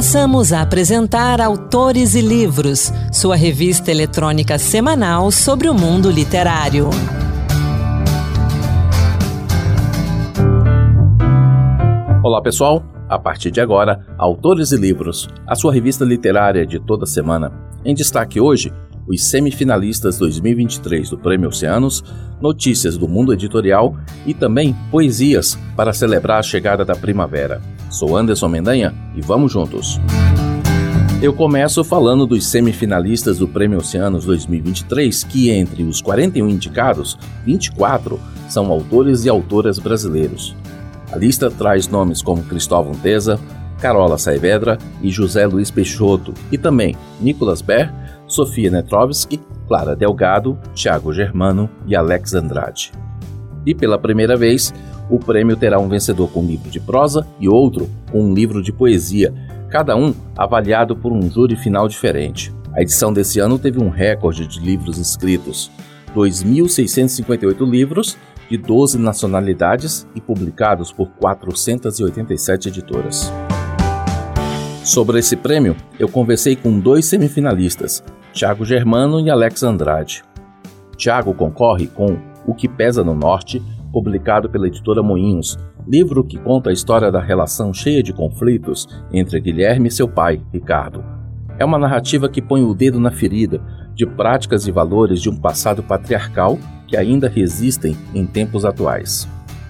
Passamos a apresentar Autores e Livros, sua revista eletrônica semanal sobre o mundo literário. Olá, pessoal. A partir de agora, Autores e Livros, a sua revista literária de toda semana. Em destaque hoje, os semifinalistas 2023 do Prêmio Oceanos, notícias do mundo editorial e também poesias para celebrar a chegada da primavera. Sou Anderson Mendanha e vamos juntos. Eu começo falando dos semifinalistas do Prêmio Oceanos 2023, que entre os 41 indicados, 24 são autores e autoras brasileiros. A lista traz nomes como Cristóvão Teza, Carola Saavedra e José Luiz Peixoto, e também Nicolas Ber, Sofia Netrovski, Clara Delgado, Thiago Germano e Alex Andrade. E pela primeira vez, o prêmio terá um vencedor com um livro de prosa e outro com um livro de poesia, cada um avaliado por um júri final diferente. A edição desse ano teve um recorde de livros inscritos: 2.658 livros de 12 nacionalidades e publicados por 487 editoras. Sobre esse prêmio, eu conversei com dois semifinalistas, Tiago Germano e Alex Andrade. Tiago concorre com O que Pesa no Norte, publicado pela editora Moinhos, livro que conta a história da relação cheia de conflitos entre Guilherme e seu pai, Ricardo. É uma narrativa que põe o dedo na ferida de práticas e valores de um passado patriarcal que ainda resistem em tempos atuais.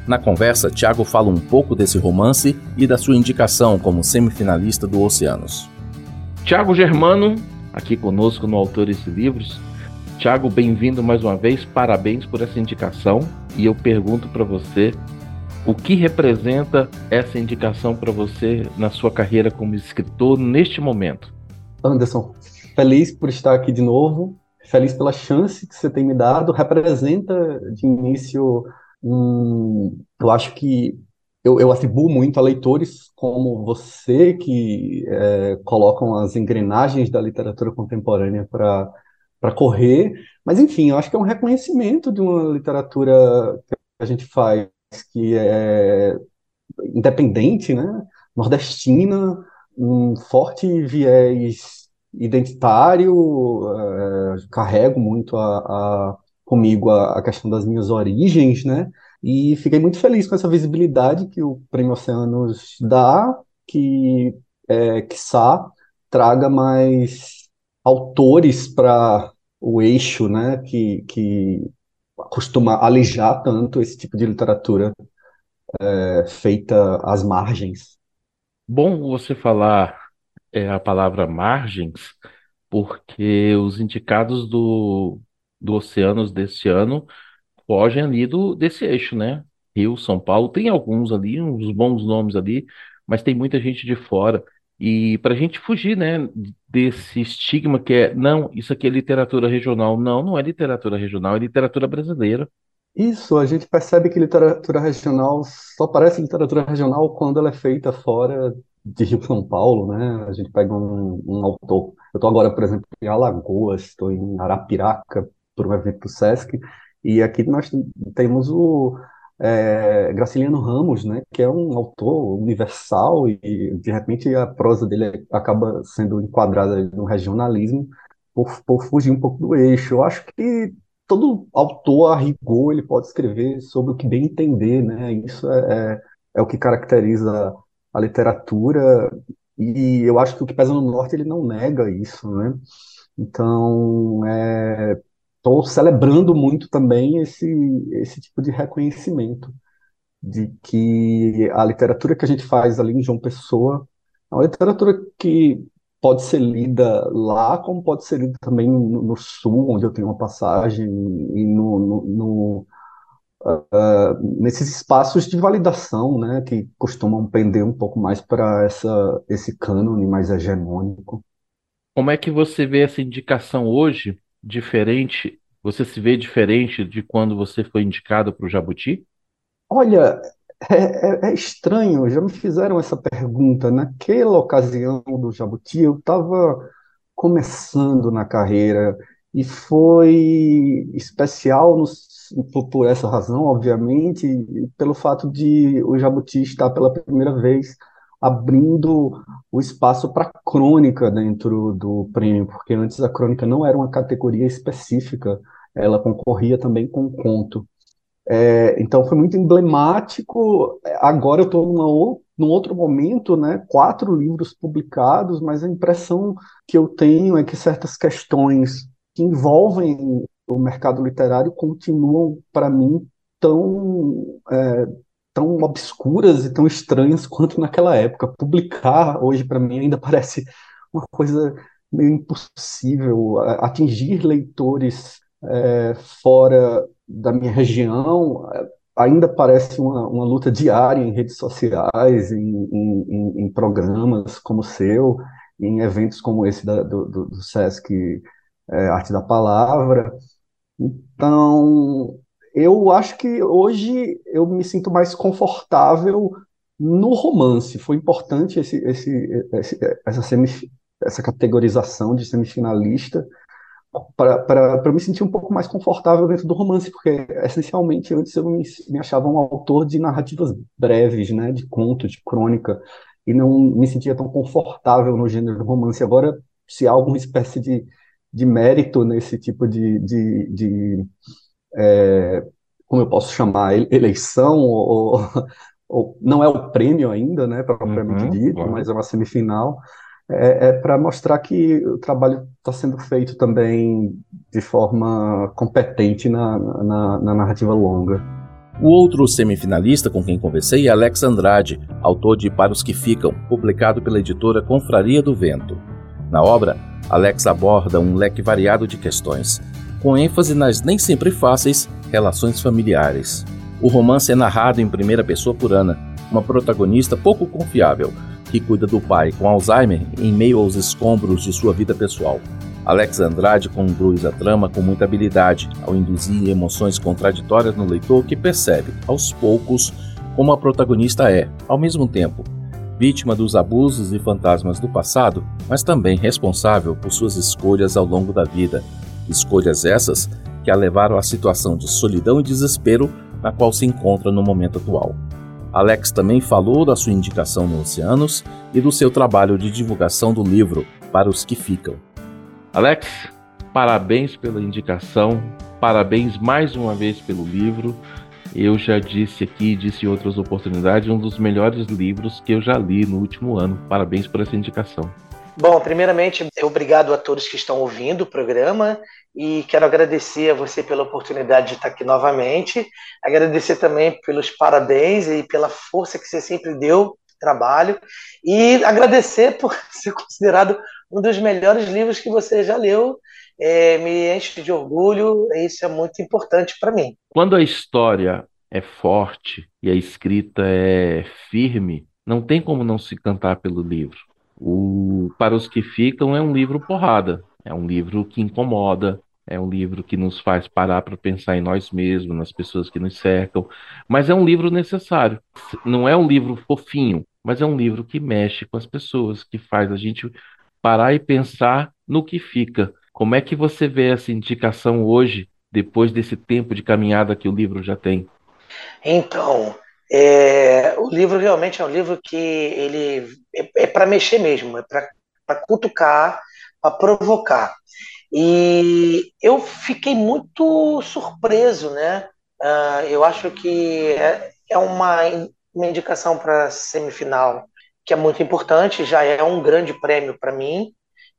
Na conversa, Tiago fala um pouco desse romance e da sua indicação como semifinalista do Oceanos. Tiago Germano, aqui conosco no Autores e Livros, Tiago, bem-vindo mais uma vez, parabéns por essa indicação. E eu pergunto para você o que representa essa indicação para você na sua carreira como escritor neste momento. Anderson, feliz por estar aqui de novo, feliz pela chance que você tem me dado. Representa de início. Eu acho que eu, eu, atribuo muito a leitores como você que é, colocam as engrenagens da literatura contemporânea para para correr. Mas, enfim, eu acho que é um reconhecimento de uma literatura que a gente faz, que é independente, né? nordestina, um forte viés identitário, é, carrego muito a, a comigo a, a, questão das minhas origens, né? E fiquei muito feliz com essa visibilidade que o Prêmio Oceanos dá, que, é, quiçá, traga mais autores para o eixo, né, que, que costuma alijar tanto esse tipo de literatura é, feita às margens. Bom você falar é, a palavra margens, porque os indicados do, do Oceanos desse ano fogem ali do, desse eixo, né? Rio, São Paulo, tem alguns ali, uns bons nomes ali, mas tem muita gente de fora. E para a gente fugir, né, desse estigma que é, não, isso aqui é literatura regional. Não, não é literatura regional, é literatura brasileira. Isso, a gente percebe que literatura regional só parece literatura regional quando ela é feita fora de Rio São Paulo, né? A gente pega um, um autor. Eu estou agora, por exemplo, em Alagoas, estou em Arapiraca, por um evento do Sesc, e aqui nós temos o é, Graciliano Ramos, né, que é um autor universal e de repente a prosa dele acaba sendo enquadrada no regionalismo por, por fugir um pouco do eixo. Eu acho que todo autor a rigor ele pode escrever sobre o que bem entender, né? Isso é, é, é o que caracteriza a literatura e eu acho que o que pesa no norte ele não nega isso, né? Então, é, estou celebrando muito também esse, esse tipo de reconhecimento de que a literatura que a gente faz ali em João Pessoa é uma literatura que pode ser lida lá, como pode ser lida também no, no Sul, onde eu tenho uma passagem, e no, no, no uh, nesses espaços de validação, né, que costumam pender um pouco mais para essa esse cânone mais hegemônico. Como é que você vê essa indicação hoje diferente, você se vê diferente de quando você foi indicado para o Jabuti? Olha, é, é, é, estranho, já me fizeram essa pergunta. Naquela ocasião do Jabuti, eu estava começando na carreira e foi especial no, por, por, essa razão, obviamente, pelo fato de o Jabuti estar pela primeira vez abrindo o espaço para crônica dentro do prêmio, porque antes a crônica não era uma categoria específica, ela concorria também com conto. É, então foi muito emblemático. Agora eu estou num outro momento, né? Quatro livros publicados, mas a impressão que eu tenho é que certas questões que envolvem o mercado literário continuam, para mim, tão, é, tão obscuras e tão estranhas quanto naquela época. Publicar hoje, para mim, ainda parece uma coisa meio impossível. Atingir leitores é, fora da minha região ainda parece uma, uma luta diária em redes sociais, em, em, em programas como o seu, em eventos como esse da, do, do, do SESC é, Arte da Palavra. Então, eu acho que hoje eu me sinto mais confortável no romance. Foi importante esse, esse, esse essa, essa categorização de semifinalista para me sentir um pouco mais confortável dentro do romance, porque essencialmente antes eu me, me achava um autor de narrativas breves, né, de conto, de crônica, e não me sentia tão confortável no gênero romance. Agora, se há alguma espécie de, de mérito nesse tipo de, de, de é, como eu posso chamar, eleição, ou, ou, não é o prêmio ainda, né, propriamente uhum, dito, claro. mas é uma semifinal, é, é para mostrar que o trabalho está sendo feito também de forma competente na, na, na narrativa longa. O outro semifinalista com quem conversei é Alex Andrade, autor de Para os que Ficam, publicado pela editora Confraria do Vento. Na obra, Alex aborda um leque variado de questões, com ênfase nas nem sempre fáceis relações familiares. O romance é narrado em primeira pessoa por Ana, uma protagonista pouco confiável, que cuida do pai com Alzheimer em meio aos escombros de sua vida pessoal. Alex Andrade conduz a trama com muita habilidade, ao induzir emoções contraditórias no leitor que percebe, aos poucos, como a protagonista é, ao mesmo tempo, vítima dos abusos e fantasmas do passado, mas também responsável por suas escolhas ao longo da vida. Escolhas essas que a levaram à situação de solidão e desespero na qual se encontra no momento atual. Alex também falou da sua indicação no Oceanos e do seu trabalho de divulgação do livro Para os que Ficam. Alex, parabéns pela indicação, parabéns mais uma vez pelo livro. Eu já disse aqui, disse em outras oportunidades, um dos melhores livros que eu já li no último ano. Parabéns por essa indicação. Bom, primeiramente, obrigado a todos que estão ouvindo o programa e quero agradecer a você pela oportunidade de estar aqui novamente. Agradecer também pelos parabéns e pela força que você sempre deu trabalho e agradecer por ser considerado um dos melhores livros que você já leu. É, me enche de orgulho, isso é muito importante para mim. Quando a história é forte e a escrita é firme, não tem como não se cantar pelo livro. O Para os que Ficam é um livro porrada, é um livro que incomoda, é um livro que nos faz parar para pensar em nós mesmos, nas pessoas que nos cercam, mas é um livro necessário. Não é um livro fofinho, mas é um livro que mexe com as pessoas, que faz a gente parar e pensar no que fica. Como é que você vê essa indicação hoje, depois desse tempo de caminhada que o livro já tem? Então, é, o livro realmente é um livro que ele é, é para mexer mesmo, é para cutucar, para provocar. E eu fiquei muito surpreso, né? Uh, eu acho que é, é uma, uma indicação para semifinal que é muito importante, já é um grande prêmio para mim,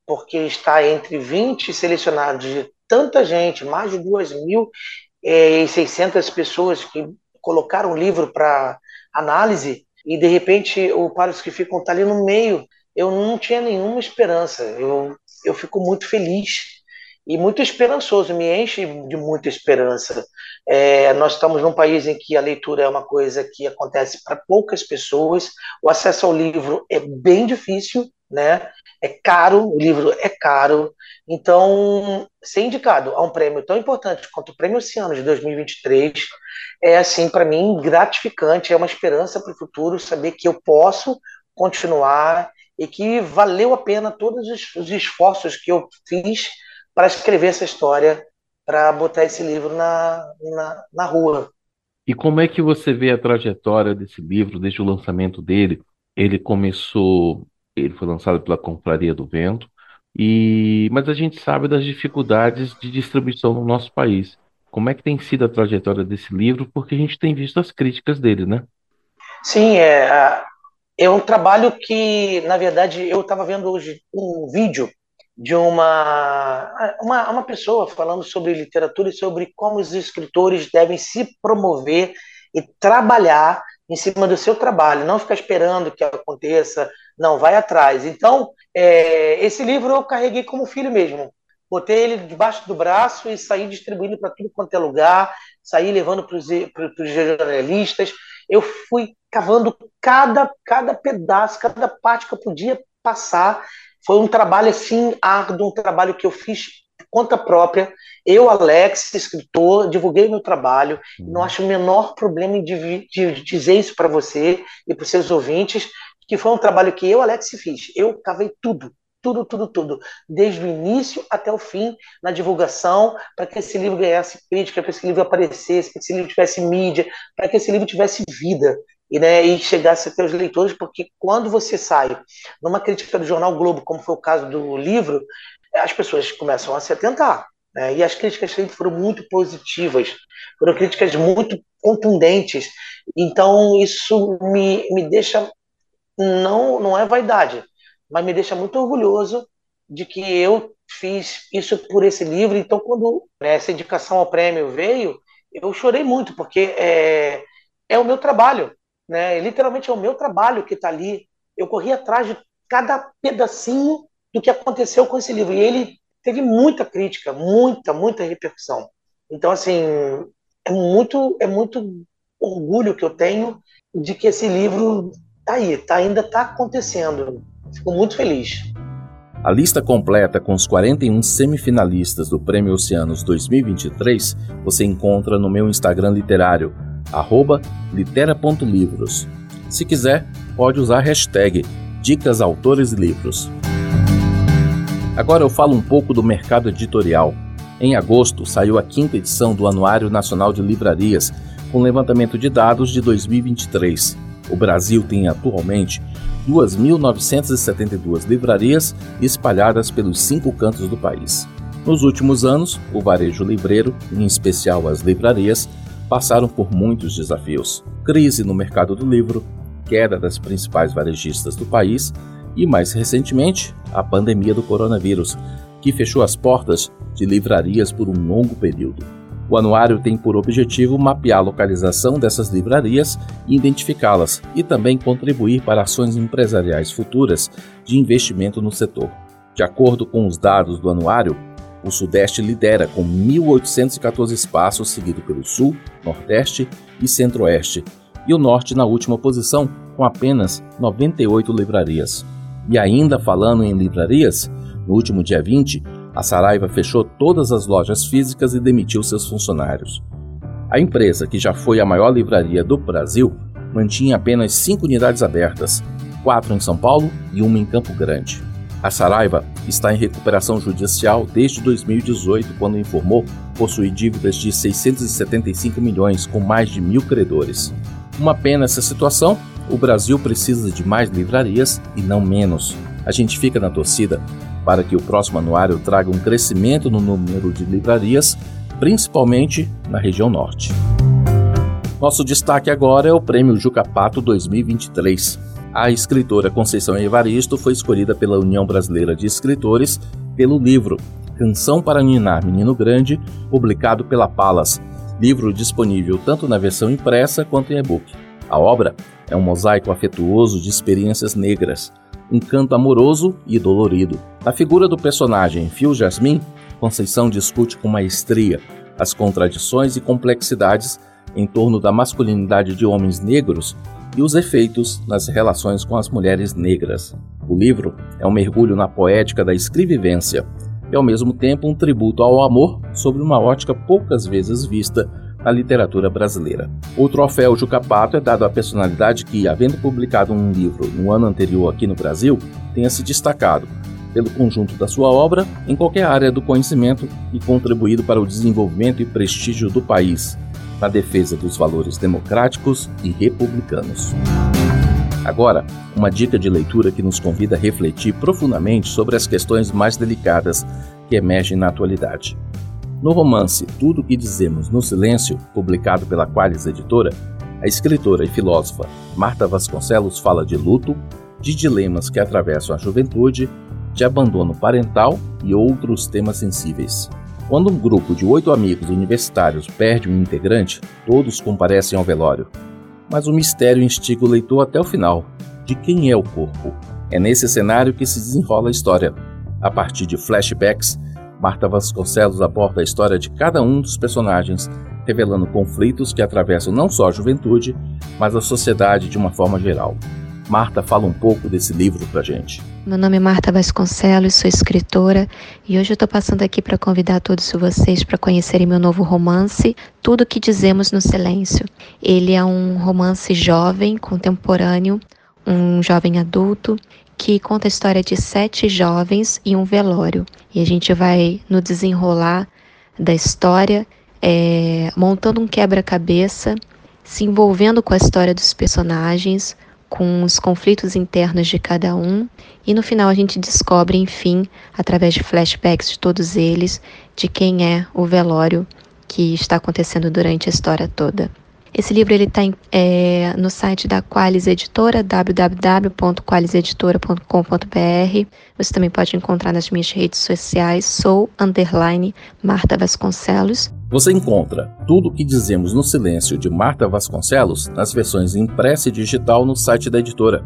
porque está entre 20 selecionados de tanta gente, mais de 2.600 pessoas que colocaram o livro para análise e de repente o para os que ficam tá ali no meio. Eu não tinha nenhuma esperança. Eu, eu fico muito feliz e muito esperançoso, me enche de muita esperança. É, nós estamos num país em que a leitura é uma coisa que acontece para poucas pessoas, o acesso ao livro é bem difícil, né? É caro, o livro é caro, então ser indicado a um prêmio tão importante quanto o Prêmio Oceano de 2023 é assim para mim gratificante, é uma esperança para o futuro saber que eu posso continuar e que valeu a pena todos os esforços que eu fiz para escrever essa história, para botar esse livro na, na, na rua. E como é que você vê a trajetória desse livro, desde o lançamento dele, Ele começou, ele foi lançado pela Confraria do Vento, e mas a gente sabe das dificuldades de distribuição no nosso país. Como é que tem sido a trajetória desse livro? Porque a gente tem visto as críticas dele, né? Sim, é, é um trabalho que, na verdade, eu estava vendo hoje um vídeo de uma, uma, uma pessoa falando sobre literatura e sobre como os escritores devem se promover e trabalhar em cima do seu trabalho, não ficar esperando que aconteça, não, vai atrás. Então, é, esse livro eu carreguei como filho mesmo. Botei ele debaixo do braço e saí distribuindo para tudo quanto é lugar, saí levando para os jornalistas. Eu fui cavando cada, cada pedaço, cada parte que eu podia passar. Foi um trabalho assim árduo, um trabalho que eu fiz por conta própria. Eu, Alex, escritor, divulguei meu trabalho. Uhum. Não acho o menor problema em de, de dizer isso para você e para os seus ouvintes, que foi um trabalho que eu, Alex, fiz. Eu cavei tudo, tudo, tudo, tudo, desde o início até o fim, na divulgação, para que esse livro ganhasse crítica, para que esse livro aparecesse, para que esse livro tivesse mídia, para que esse livro tivesse vida e, né, e chegasse até os leitores, porque quando você sai numa crítica do jornal Globo, como foi o caso do livro, as pessoas começam a se atentar. Né, e as críticas sempre foram muito positivas, foram críticas muito contundentes. Então, isso me, me deixa. Não, não é vaidade, mas me deixa muito orgulhoso de que eu fiz isso por esse livro. Então, quando né, essa indicação ao prêmio veio, eu chorei muito, porque é, é o meu trabalho. Né? Literalmente é o meu trabalho que está ali. Eu corri atrás de cada pedacinho do que aconteceu com esse livro. E ele teve muita crítica, muita, muita repercussão. Então, assim, é muito, é muito orgulho que eu tenho de que esse livro está aí, tá, ainda está acontecendo. Fico muito feliz. A lista completa com os 41 semifinalistas do Prêmio Oceanos 2023 você encontra no meu Instagram literário, arroba litera.livros. Se quiser, pode usar a hashtag Dicas Autores e Livros. Agora eu falo um pouco do mercado editorial. Em agosto saiu a quinta edição do Anuário Nacional de Livrarias, com levantamento de dados de 2023. O Brasil tem atualmente 2.972 livrarias espalhadas pelos cinco cantos do país. Nos últimos anos, o varejo livreiro, em especial as livrarias, passaram por muitos desafios: crise no mercado do livro, queda das principais varejistas do país e, mais recentemente, a pandemia do coronavírus, que fechou as portas de livrarias por um longo período. O anuário tem por objetivo mapear a localização dessas livrarias e identificá-las, e também contribuir para ações empresariais futuras de investimento no setor. De acordo com os dados do anuário, o Sudeste lidera com 1.814 espaços, seguido pelo Sul, Nordeste e Centro-Oeste, e o Norte na última posição, com apenas 98 livrarias. E ainda falando em livrarias, no último dia 20, a Saraiva fechou todas as lojas físicas e demitiu seus funcionários. A empresa, que já foi a maior livraria do Brasil, mantinha apenas cinco unidades abertas, quatro em São Paulo e uma em Campo Grande. A Saraiva está em recuperação judicial desde 2018, quando informou possuir dívidas de 675 milhões com mais de mil credores. Uma pena essa situação, o Brasil precisa de mais livrarias e não menos. A gente fica na torcida para que o próximo anuário traga um crescimento no número de livrarias, principalmente na região norte. Nosso destaque agora é o Prêmio Jucapato 2023. A escritora Conceição Evaristo foi escolhida pela União Brasileira de Escritores pelo livro Canção para Ninar Menino Grande, publicado pela Palas, livro disponível tanto na versão impressa quanto em e-book. A obra é um mosaico afetuoso de experiências negras, um canto amoroso e dolorido. Na figura do personagem Phil Jasmin, Conceição discute com maestria as contradições e complexidades em torno da masculinidade de homens negros e os efeitos nas relações com as mulheres negras. O livro é um mergulho na poética da escrevivência e, ao mesmo tempo, um tributo ao amor sobre uma ótica poucas vezes vista na literatura brasileira. O troféu Jucapato é dado à personalidade que, havendo publicado um livro no ano anterior aqui no Brasil, tenha se destacado pelo conjunto da sua obra em qualquer área do conhecimento e contribuído para o desenvolvimento e prestígio do país, na defesa dos valores democráticos e republicanos. Agora, uma dica de leitura que nos convida a refletir profundamente sobre as questões mais delicadas que emergem na atualidade. No romance Tudo o que Dizemos no Silêncio, publicado pela Qualis Editora, a escritora e filósofa Marta Vasconcelos fala de luto, de dilemas que atravessam a juventude, de abandono parental e outros temas sensíveis. Quando um grupo de oito amigos universitários perde um integrante, todos comparecem ao velório. Mas o mistério instiga o leitor até o final. De quem é o corpo? É nesse cenário que se desenrola a história. A partir de flashbacks, Marta Vasconcelos aborda a história de cada um dos personagens revelando conflitos que atravessam não só a juventude, mas a sociedade de uma forma geral. Marta fala um pouco desse livro pra gente. Meu nome é Marta Vasconcelos, sou escritora e hoje eu estou passando aqui para convidar todos vocês para conhecerem meu novo romance, Tudo que Dizemos no Silêncio. Ele é um romance jovem, contemporâneo, um jovem adulto que conta a história de sete jovens e um velório. E a gente vai no desenrolar da história é, montando um quebra-cabeça, se envolvendo com a história dos personagens, com os conflitos internos de cada um, e no final a gente descobre, enfim, através de flashbacks de todos eles, de quem é o velório que está acontecendo durante a história toda. Esse livro ele está é, no site da Qualis Editora, www.qualiseditora.com.br. Você também pode encontrar nas minhas redes sociais, sou underline Marta Vasconcelos. Você encontra tudo o que dizemos no silêncio de Marta Vasconcelos nas versões impressa e digital no site da editora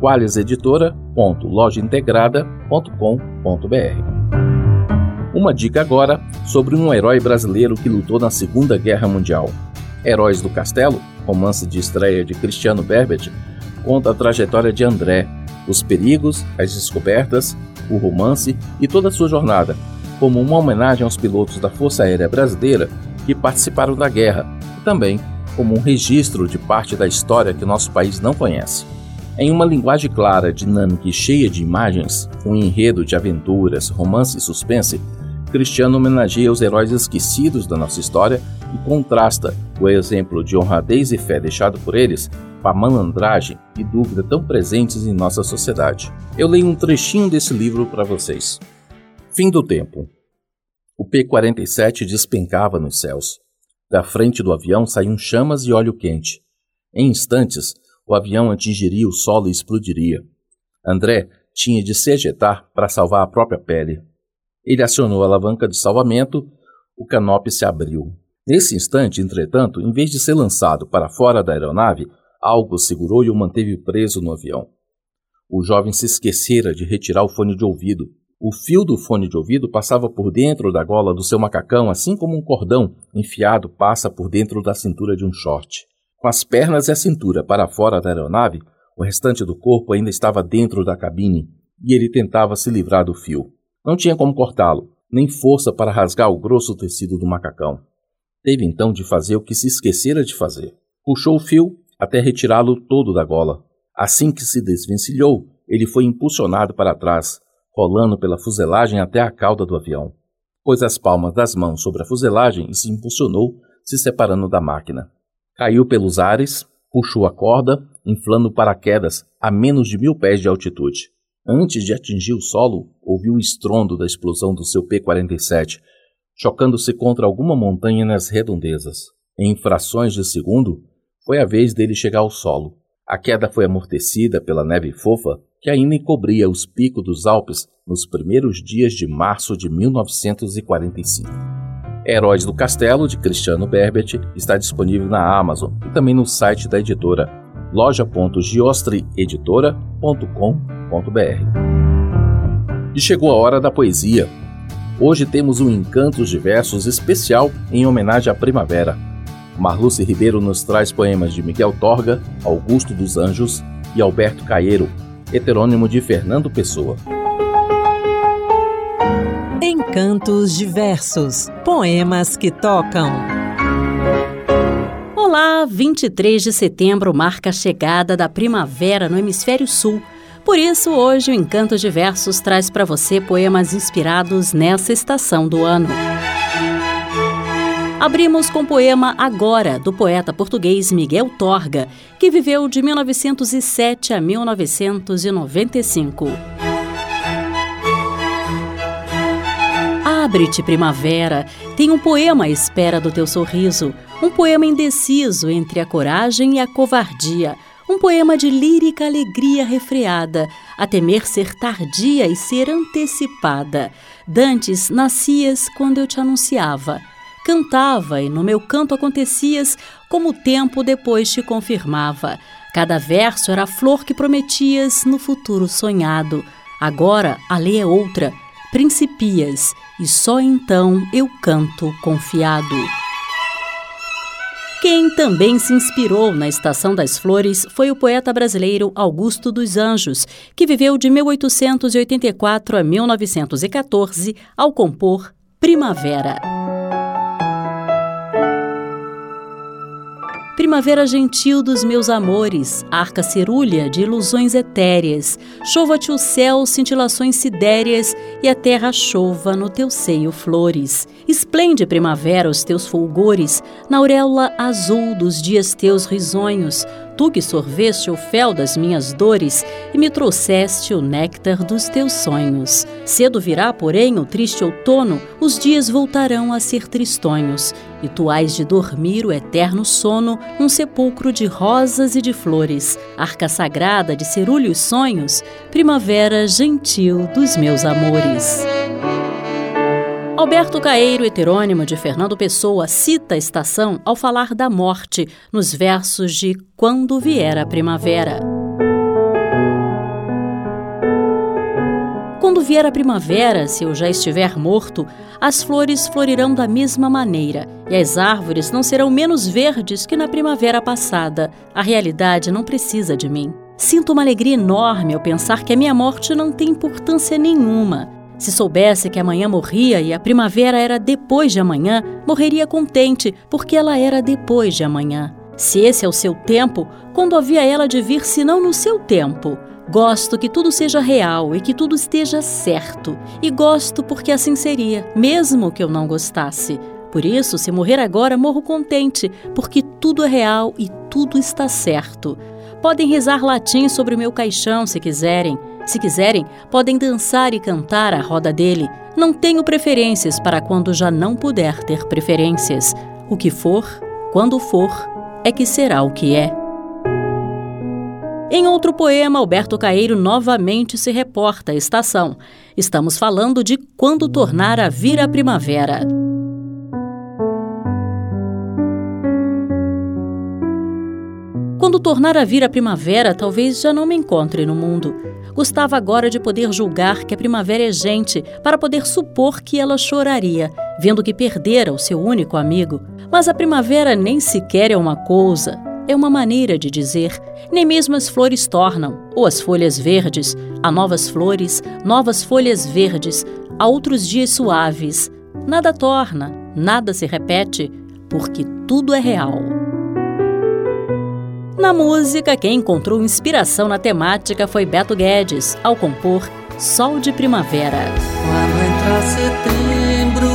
qualiseditora.lojaintegrada.com.br. Uma dica agora sobre um herói brasileiro que lutou na Segunda Guerra Mundial. Heróis do Castelo, romance de estreia de Cristiano Berbet, conta a trajetória de André, os perigos, as descobertas, o romance e toda a sua jornada, como uma homenagem aos pilotos da Força Aérea Brasileira que participaram da guerra e também como um registro de parte da história que nosso país não conhece. Em uma linguagem clara, dinâmica e cheia de imagens, um enredo de aventuras, romance e suspense, Cristiano homenageia os heróis esquecidos da nossa história e contrasta o exemplo de honradez e fé deixado por eles com a malandragem e dúvida tão presentes em nossa sociedade. Eu leio um trechinho desse livro para vocês. Fim do tempo. O P-47 despencava nos céus. Da frente do avião saíam chamas e óleo quente. Em instantes, o avião atingiria o solo e explodiria. André tinha de se ejetar para salvar a própria pele. Ele acionou a alavanca de salvamento, o canope se abriu. Nesse instante, entretanto, em vez de ser lançado para fora da aeronave, algo segurou e o manteve preso no avião. O jovem se esquecera de retirar o fone de ouvido. O fio do fone de ouvido passava por dentro da gola do seu macacão, assim como um cordão enfiado passa por dentro da cintura de um short. Com as pernas e a cintura para fora da aeronave, o restante do corpo ainda estava dentro da cabine e ele tentava se livrar do fio. Não tinha como cortá-lo, nem força para rasgar o grosso tecido do macacão. Teve então de fazer o que se esquecera de fazer. Puxou o fio até retirá-lo todo da gola. Assim que se desvencilhou, ele foi impulsionado para trás, rolando pela fuselagem até a cauda do avião. Pôs as palmas das mãos sobre a fuselagem e se impulsionou, se separando da máquina. Caiu pelos ares, puxou a corda, inflando paraquedas a menos de mil pés de altitude. Antes de atingir o solo, ouviu o estrondo da explosão do seu P-47, chocando-se contra alguma montanha nas redondezas. Em frações de segundo, foi a vez dele chegar ao solo. A queda foi amortecida pela neve fofa que ainda encobria os picos dos Alpes nos primeiros dias de março de 1945. Heróis do Castelo, de Cristiano Berbet, está disponível na Amazon e também no site da editora loja.giostreeditora.com.br. E chegou a hora da poesia. Hoje temos um Encantos de Versos especial em homenagem à primavera. Marluce Ribeiro nos traz poemas de Miguel Torga, Augusto dos Anjos e Alberto Caeiro, heterônimo de Fernando Pessoa. Encantos de Versos Poemas que tocam. Olá, 23 de setembro marca a chegada da primavera no hemisfério sul por isso, hoje o Encanto de Versos traz para você poemas inspirados nessa estação do ano. Abrimos com o poema Agora, do poeta português Miguel Torga, que viveu de 1907 a 1995. Abre-te, primavera, tem um poema à espera do teu sorriso, um poema indeciso entre a coragem e a covardia, um poema de lírica alegria refreada, a temer ser tardia e ser antecipada. Dantes, nascias quando eu te anunciava. Cantava e no meu canto acontecias como o tempo depois te confirmava. Cada verso era a flor que prometias no futuro sonhado. Agora a lei é outra, principias, e só então eu canto confiado. Quem também se inspirou na Estação das Flores foi o poeta brasileiro Augusto dos Anjos, que viveu de 1884 a 1914 ao compor Primavera. Primavera gentil dos meus amores, arca cerúlea de ilusões etéreas, chova-te o céu cintilações sidéreas e a terra chova no teu seio flores. Esplende primavera os teus fulgores, na auréola azul dos dias teus risonhos, tu que sorveste o fel das minhas dores e me trouxeste o néctar dos teus sonhos. Cedo virá, porém, o triste outono, os dias voltarão a ser tristonhos, e tu de dormir o eterno sono, um sepulcro de rosas e de flores, arca sagrada de cerúleos sonhos, primavera gentil dos meus amores. Alberto Caeiro, heterônimo de Fernando Pessoa, cita a estação ao falar da morte nos versos de Quando Vier a Primavera. Vier a primavera, se eu já estiver morto, as flores florirão da mesma maneira e as árvores não serão menos verdes que na primavera passada. A realidade não precisa de mim. Sinto uma alegria enorme ao pensar que a minha morte não tem importância nenhuma. Se soubesse que amanhã morria e a primavera era depois de amanhã, morreria contente, porque ela era depois de amanhã. Se esse é o seu tempo, quando havia ela de vir senão no seu tempo? Gosto que tudo seja real e que tudo esteja certo. E gosto porque assim seria, mesmo que eu não gostasse. Por isso, se morrer agora, morro contente, porque tudo é real e tudo está certo. Podem rezar latim sobre o meu caixão se quiserem. Se quiserem, podem dançar e cantar à roda dele. Não tenho preferências para quando já não puder ter preferências. O que for, quando for, é que será o que é. Em outro poema, Alberto Caeiro novamente se reporta à estação. Estamos falando de quando tornar a vir a primavera. Quando tornar a vir a primavera, talvez já não me encontre no mundo. Gostava agora de poder julgar que a primavera é gente, para poder supor que ela choraria, vendo que perdera o seu único amigo. Mas a primavera nem sequer é uma coisa, é uma maneira de dizer. Nem mesmo as flores tornam, ou as folhas verdes. Há novas flores, novas folhas verdes, há outros dias suaves. Nada torna, nada se repete, porque tudo é real. Na música, quem encontrou inspiração na temática foi Beto Guedes, ao compor Sol de Primavera. Quando setembro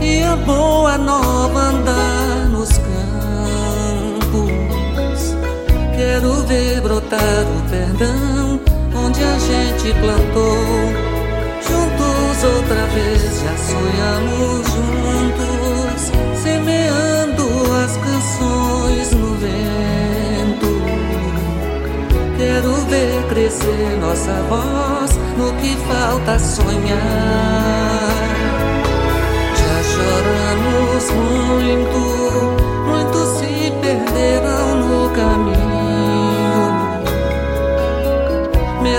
e a boa nova andar quero ver brotar o perdão onde a gente plantou. Juntos outra vez já sonhamos juntos, semeando as canções no vento Quero ver crescer nossa voz no que falta sonhar. Já choramos muito, muitos se perderam no caminho.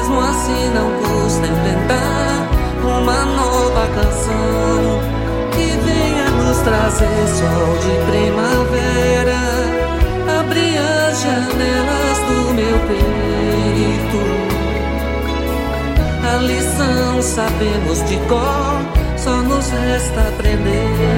Mesmo assim, não custa inventar uma nova canção que venha nos trazer sol de primavera abrir as janelas do meu peito. A lição sabemos de cor, só nos resta aprender.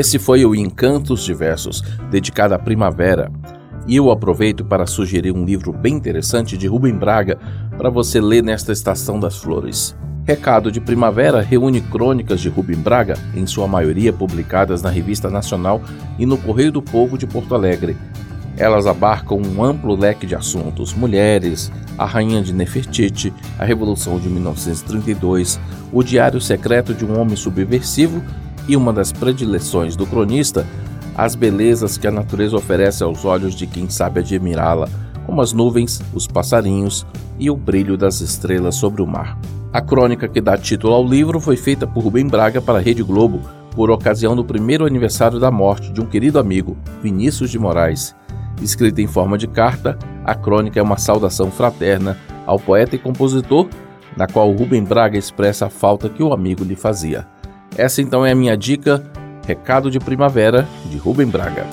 Esse foi o Encantos Diversos, dedicado à primavera. E eu aproveito para sugerir um livro bem interessante de Rubem Braga para você ler nesta estação das flores. Recado de Primavera reúne crônicas de Rubem Braga, em sua maioria publicadas na Revista Nacional e no Correio do Povo de Porto Alegre. Elas abarcam um amplo leque de assuntos: mulheres, a Rainha de Nefertiti, a Revolução de 1932, o Diário Secreto de um Homem Subversivo e uma das predileções do cronista, as belezas que a natureza oferece aos olhos de quem sabe admirá-la, como as nuvens, os passarinhos e o brilho das estrelas sobre o mar. A crônica que dá título ao livro foi feita por Rubem Braga para a Rede Globo por ocasião do primeiro aniversário da morte de um querido amigo, Vinícius de Moraes. Escrita em forma de carta, a crônica é uma saudação fraterna ao poeta e compositor, na qual Rubem Braga expressa a falta que o amigo lhe fazia. Essa então é a minha dica Recado de Primavera, de Rubem Braga.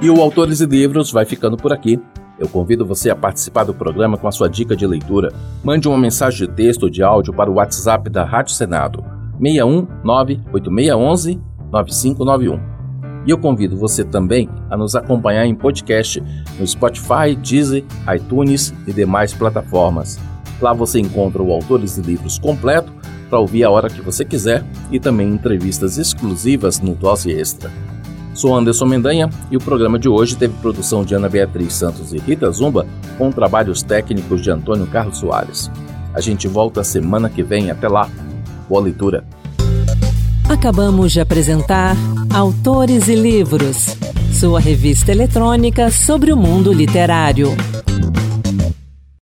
E o Autores e Livros vai ficando por aqui. Eu convido você a participar do programa com a sua dica de leitura. Mande uma mensagem de texto ou de áudio para o WhatsApp da Rádio Senado, 6198611 9591. E eu convido você também a nos acompanhar em podcast no Spotify, Deezer, iTunes e demais plataformas. Lá você encontra o Autores e Livros completo para ouvir a hora que você quiser e também entrevistas exclusivas no Dose Extra. Sou Anderson Mendanha e o programa de hoje teve produção de Ana Beatriz Santos e Rita Zumba com trabalhos técnicos de Antônio Carlos Soares. A gente volta semana que vem. Até lá. Boa leitura. Acabamos de apresentar Autores e Livros, sua revista eletrônica sobre o mundo literário.